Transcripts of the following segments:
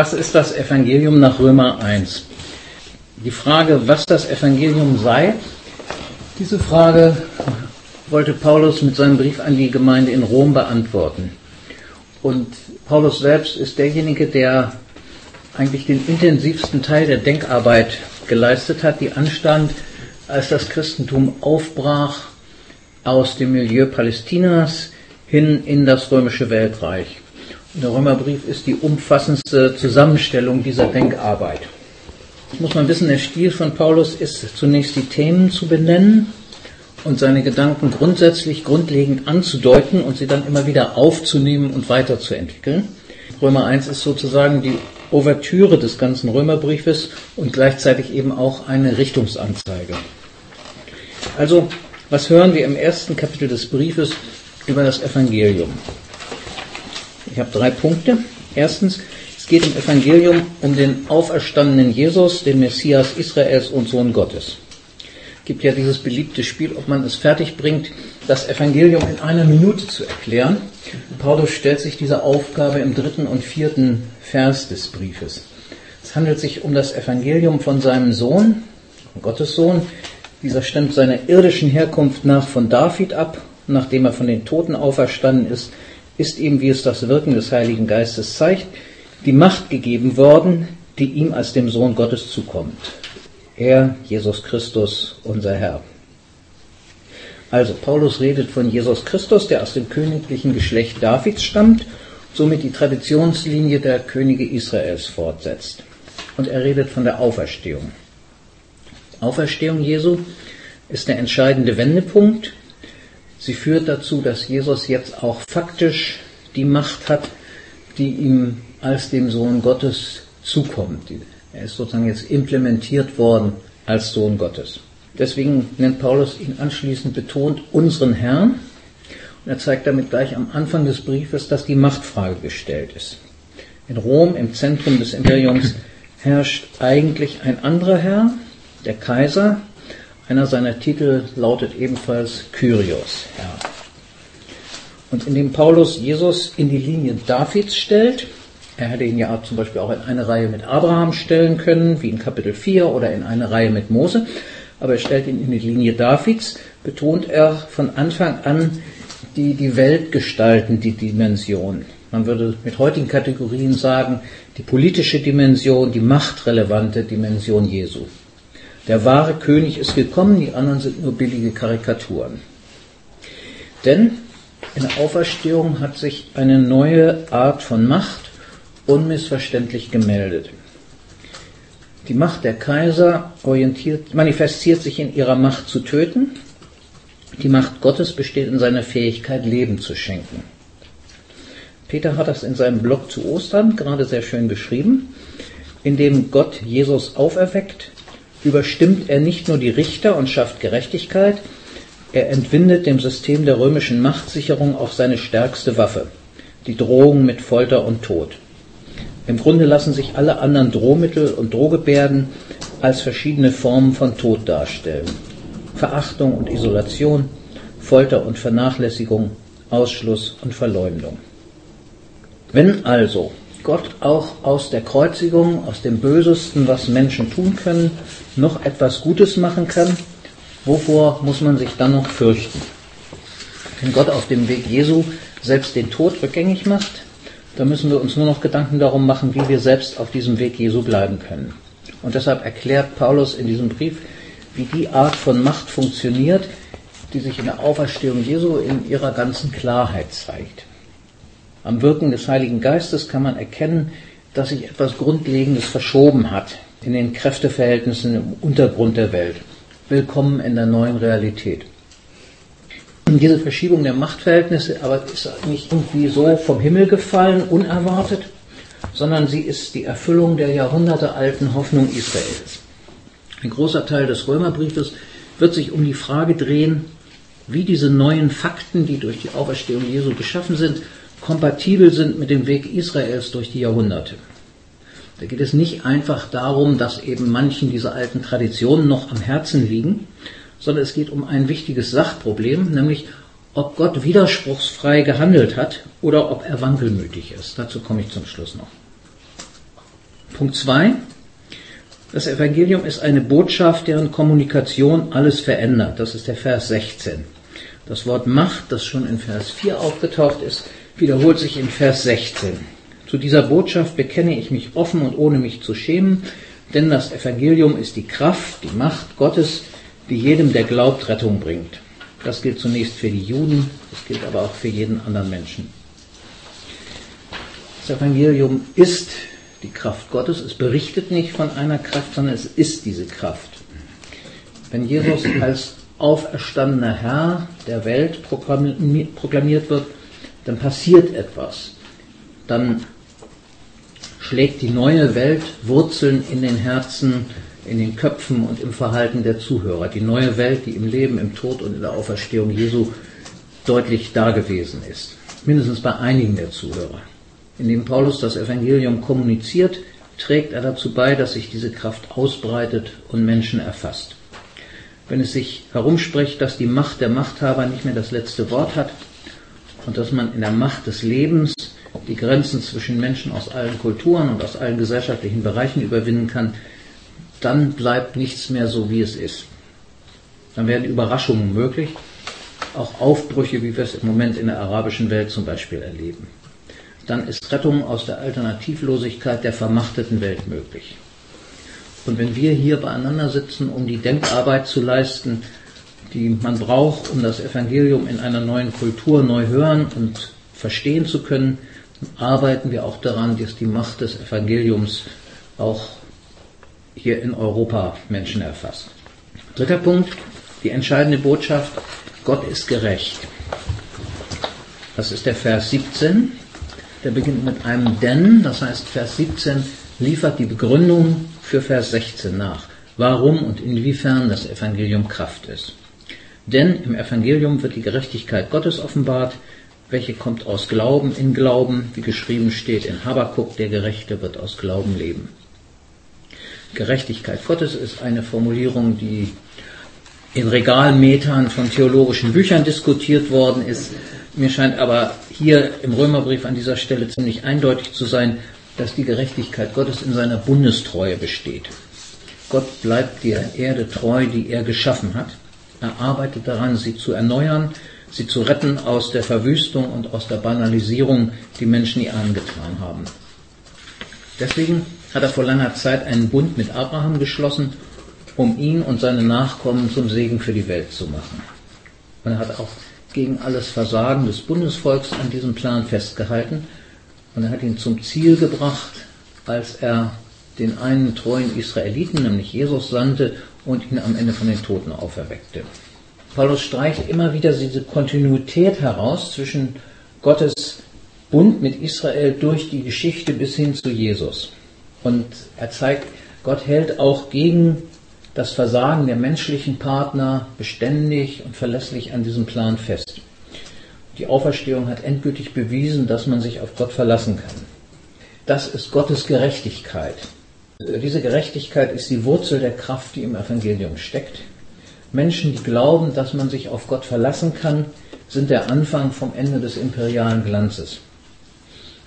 Was ist das Evangelium nach Römer 1? Die Frage, was das Evangelium sei, diese Frage wollte Paulus mit seinem Brief an die Gemeinde in Rom beantworten. Und Paulus selbst ist derjenige, der eigentlich den intensivsten Teil der Denkarbeit geleistet hat, die anstand, als das Christentum aufbrach aus dem Milieu Palästinas hin in das römische Weltreich. Der Römerbrief ist die umfassendste Zusammenstellung dieser Denkarbeit. Jetzt muss man wissen, der Stil von Paulus ist zunächst die Themen zu benennen und seine Gedanken grundsätzlich grundlegend anzudeuten und sie dann immer wieder aufzunehmen und weiterzuentwickeln. Römer 1 ist sozusagen die Ouvertüre des ganzen Römerbriefes und gleichzeitig eben auch eine Richtungsanzeige. Also, was hören wir im ersten Kapitel des Briefes über das Evangelium? Ich habe drei Punkte. Erstens, es geht im Evangelium um den auferstandenen Jesus, den Messias Israels und Sohn Gottes. Es gibt ja dieses beliebte Spiel, ob man es fertig bringt, das Evangelium in einer Minute zu erklären. Paulus stellt sich diese Aufgabe im dritten und vierten Vers des Briefes. Es handelt sich um das Evangelium von seinem Sohn, Gottes Sohn. Dieser stammt seiner irdischen Herkunft nach von David ab. Nachdem er von den Toten auferstanden ist, ist ihm, wie es das Wirken des Heiligen Geistes zeigt, die Macht gegeben worden, die ihm als dem Sohn Gottes zukommt. Er, Jesus Christus, unser Herr. Also, Paulus redet von Jesus Christus, der aus dem königlichen Geschlecht Davids stammt, somit die Traditionslinie der Könige Israels fortsetzt. Und er redet von der Auferstehung. Auferstehung Jesu ist der entscheidende Wendepunkt. Sie führt dazu, dass Jesus jetzt auch faktisch die Macht hat, die ihm als dem Sohn Gottes zukommt. Er ist sozusagen jetzt implementiert worden als Sohn Gottes. Deswegen nennt Paulus ihn anschließend betont unseren Herrn. Und er zeigt damit gleich am Anfang des Briefes, dass die Machtfrage gestellt ist. In Rom, im Zentrum des Imperiums, herrscht eigentlich ein anderer Herr, der Kaiser. Einer seiner Titel lautet ebenfalls Kyrios, Herr. Und indem Paulus Jesus in die Linie Davids stellt, er hätte ihn ja zum Beispiel auch in eine Reihe mit Abraham stellen können, wie in Kapitel 4 oder in eine Reihe mit Mose, aber er stellt ihn in die Linie Davids, betont er von Anfang an die, die Welt gestalten, die Dimension. Man würde mit heutigen Kategorien sagen, die politische Dimension, die machtrelevante Dimension Jesu. Der wahre König ist gekommen, die anderen sind nur billige Karikaturen. Denn in der Auferstehung hat sich eine neue Art von Macht unmissverständlich gemeldet. Die Macht der Kaiser manifestiert sich in ihrer Macht zu töten. Die Macht Gottes besteht in seiner Fähigkeit, Leben zu schenken. Peter hat das in seinem Blog zu Ostern gerade sehr schön beschrieben. Indem Gott Jesus auferweckt, überstimmt er nicht nur die Richter und schafft Gerechtigkeit, er entwindet dem System der römischen Machtsicherung auch seine stärkste Waffe, die Drohung mit Folter und Tod. Im Grunde lassen sich alle anderen Drohmittel und Drohgebärden als verschiedene Formen von Tod darstellen. Verachtung und Isolation, Folter und Vernachlässigung, Ausschluss und Verleumdung. Wenn also Gott auch aus der Kreuzigung, aus dem Bösesten, was Menschen tun können, noch etwas Gutes machen kann, wovor muss man sich dann noch fürchten? Wenn Gott auf dem Weg Jesu selbst den Tod rückgängig macht, da müssen wir uns nur noch Gedanken darum machen, wie wir selbst auf diesem Weg Jesu bleiben können. Und deshalb erklärt Paulus in diesem Brief, wie die Art von Macht funktioniert, die sich in der Auferstehung Jesu in ihrer ganzen Klarheit zeigt. Am Wirken des Heiligen Geistes kann man erkennen, dass sich etwas Grundlegendes verschoben hat in den Kräfteverhältnissen im Untergrund der Welt. Willkommen in der neuen Realität. Diese Verschiebung der Machtverhältnisse aber ist nicht irgendwie so vom Himmel gefallen, unerwartet, sondern sie ist die Erfüllung der jahrhundertealten Hoffnung Israels. Ein großer Teil des Römerbriefes wird sich um die Frage drehen, wie diese neuen Fakten, die durch die Auferstehung Jesu geschaffen sind, kompatibel sind mit dem Weg Israels durch die Jahrhunderte. Da geht es nicht einfach darum, dass eben manchen dieser alten Traditionen noch am Herzen liegen, sondern es geht um ein wichtiges Sachproblem, nämlich ob Gott widerspruchsfrei gehandelt hat oder ob er wankelmütig ist. Dazu komme ich zum Schluss noch. Punkt 2. Das Evangelium ist eine Botschaft, deren Kommunikation alles verändert. Das ist der Vers 16. Das Wort Macht, das schon in Vers 4 aufgetaucht ist, wiederholt sich in Vers 16. Zu dieser Botschaft bekenne ich mich offen und ohne mich zu schämen, denn das Evangelium ist die Kraft, die Macht Gottes, die jedem, der glaubt, Rettung bringt. Das gilt zunächst für die Juden, das gilt aber auch für jeden anderen Menschen. Das Evangelium ist die Kraft Gottes. Es berichtet nicht von einer Kraft, sondern es ist diese Kraft. Wenn Jesus als auferstandener Herr der Welt proklamiert wird, dann passiert etwas. Dann schlägt die neue Welt Wurzeln in den Herzen, in den Köpfen und im Verhalten der Zuhörer. Die neue Welt, die im Leben, im Tod und in der Auferstehung Jesu deutlich dagewesen ist. Mindestens bei einigen der Zuhörer. Indem Paulus das Evangelium kommuniziert, trägt er dazu bei, dass sich diese Kraft ausbreitet und Menschen erfasst. Wenn es sich herumspricht, dass die Macht der Machthaber nicht mehr das letzte Wort hat und dass man in der Macht des Lebens die Grenzen zwischen Menschen aus allen Kulturen und aus allen gesellschaftlichen Bereichen überwinden kann, dann bleibt nichts mehr so, wie es ist. Dann werden Überraschungen möglich, auch Aufbrüche, wie wir es im Moment in der arabischen Welt zum Beispiel erleben. Dann ist Rettung aus der Alternativlosigkeit der vermachteten Welt möglich. Und wenn wir hier beieinander sitzen, um die Denkarbeit zu leisten, die man braucht, um das Evangelium in einer neuen Kultur neu hören und verstehen zu können, arbeiten wir auch daran, dass die Macht des Evangeliums auch hier in Europa Menschen erfasst. Dritter Punkt, die entscheidende Botschaft, Gott ist gerecht. Das ist der Vers 17. Der beginnt mit einem Denn, das heißt Vers 17 liefert die Begründung für Vers 16 nach, warum und inwiefern das Evangelium Kraft ist. Denn im Evangelium wird die Gerechtigkeit Gottes offenbart, welche kommt aus Glauben in Glauben, wie geschrieben steht in Habakkuk, der Gerechte wird aus Glauben leben. Gerechtigkeit Gottes ist eine Formulierung, die in Regalmetern von theologischen Büchern diskutiert worden ist. Mir scheint aber hier im Römerbrief an dieser Stelle ziemlich eindeutig zu sein, dass die Gerechtigkeit Gottes in seiner Bundestreue besteht. Gott bleibt der Erde treu, die er geschaffen hat. Er arbeitet daran, sie zu erneuern, sie zu retten aus der Verwüstung und aus der Banalisierung, die Menschen ihr angetan haben. Deswegen hat er vor langer Zeit einen Bund mit Abraham geschlossen, um ihn und seine Nachkommen zum Segen für die Welt zu machen. Und er hat auch gegen alles Versagen des Bundesvolks an diesem Plan festgehalten und er hat ihn zum Ziel gebracht, als er den einen treuen Israeliten, nämlich Jesus, sandte und ihn am Ende von den Toten auferweckte. Paulus streicht immer wieder diese Kontinuität heraus zwischen Gottes Bund mit Israel durch die Geschichte bis hin zu Jesus. Und er zeigt, Gott hält auch gegen das Versagen der menschlichen Partner beständig und verlässlich an diesem Plan fest. Die Auferstehung hat endgültig bewiesen, dass man sich auf Gott verlassen kann. Das ist Gottes Gerechtigkeit. Diese Gerechtigkeit ist die Wurzel der Kraft, die im Evangelium steckt. Menschen, die glauben, dass man sich auf Gott verlassen kann, sind der Anfang vom Ende des imperialen Glanzes.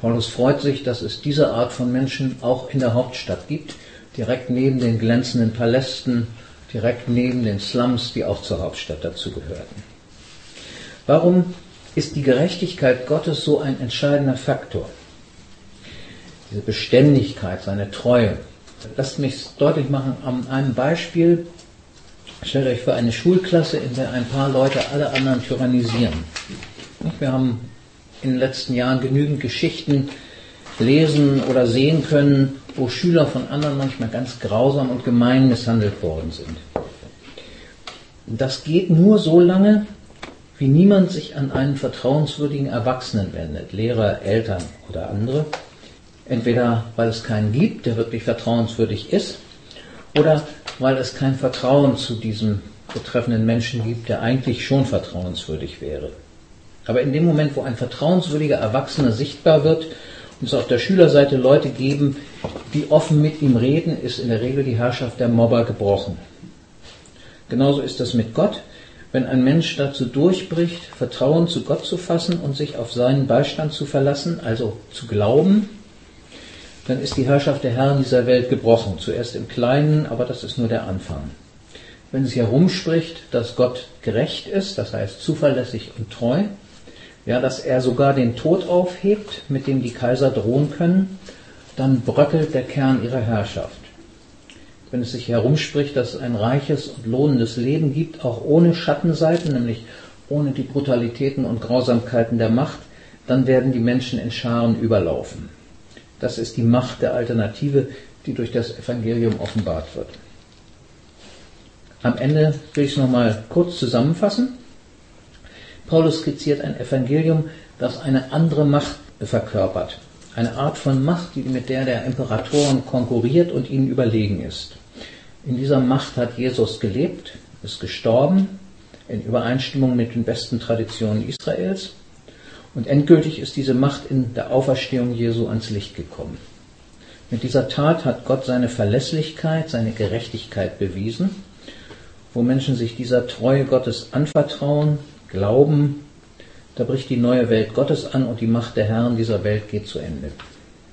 Paulus freut sich, dass es diese Art von Menschen auch in der Hauptstadt gibt, direkt neben den glänzenden Palästen, direkt neben den Slums, die auch zur Hauptstadt dazugehörten. Warum ist die Gerechtigkeit Gottes so ein entscheidender Faktor? Diese Beständigkeit, seine Treue. Lasst mich es deutlich machen an einem Beispiel. Stellt euch vor eine Schulklasse, in der ein paar Leute alle anderen tyrannisieren. Wir haben in den letzten Jahren genügend Geschichten lesen oder sehen können, wo Schüler von anderen manchmal ganz grausam und gemein misshandelt worden sind. Das geht nur so lange, wie niemand sich an einen vertrauenswürdigen Erwachsenen wendet, Lehrer, Eltern oder andere. Entweder weil es keinen gibt, der wirklich vertrauenswürdig ist, oder weil es kein Vertrauen zu diesem betreffenden Menschen gibt, der eigentlich schon vertrauenswürdig wäre. Aber in dem Moment, wo ein vertrauenswürdiger Erwachsener sichtbar wird und es auf der Schülerseite Leute geben, die offen mit ihm reden, ist in der Regel die Herrschaft der Mobber gebrochen. Genauso ist das mit Gott. Wenn ein Mensch dazu durchbricht, Vertrauen zu Gott zu fassen und sich auf seinen Beistand zu verlassen, also zu glauben, dann ist die Herrschaft der Herren dieser Welt gebrochen. Zuerst im Kleinen, aber das ist nur der Anfang. Wenn sich herumspricht, dass Gott gerecht ist, das heißt zuverlässig und treu, ja, dass er sogar den Tod aufhebt, mit dem die Kaiser drohen können, dann bröckelt der Kern ihrer Herrschaft. Wenn es sich herumspricht, dass es ein reiches und lohnendes Leben gibt, auch ohne Schattenseiten, nämlich ohne die Brutalitäten und Grausamkeiten der Macht, dann werden die Menschen in Scharen überlaufen. Das ist die Macht der Alternative, die durch das Evangelium offenbart wird. Am Ende will ich es nochmal kurz zusammenfassen. Paulus skizziert ein Evangelium, das eine andere Macht verkörpert. Eine Art von Macht, die mit der der Imperatoren konkurriert und ihnen überlegen ist. In dieser Macht hat Jesus gelebt, ist gestorben, in Übereinstimmung mit den besten Traditionen Israels. Und endgültig ist diese Macht in der Auferstehung Jesu ans Licht gekommen. Mit dieser Tat hat Gott seine Verlässlichkeit, seine Gerechtigkeit bewiesen. Wo Menschen sich dieser Treue Gottes anvertrauen, glauben, da bricht die neue Welt Gottes an und die Macht der Herren dieser Welt geht zu Ende.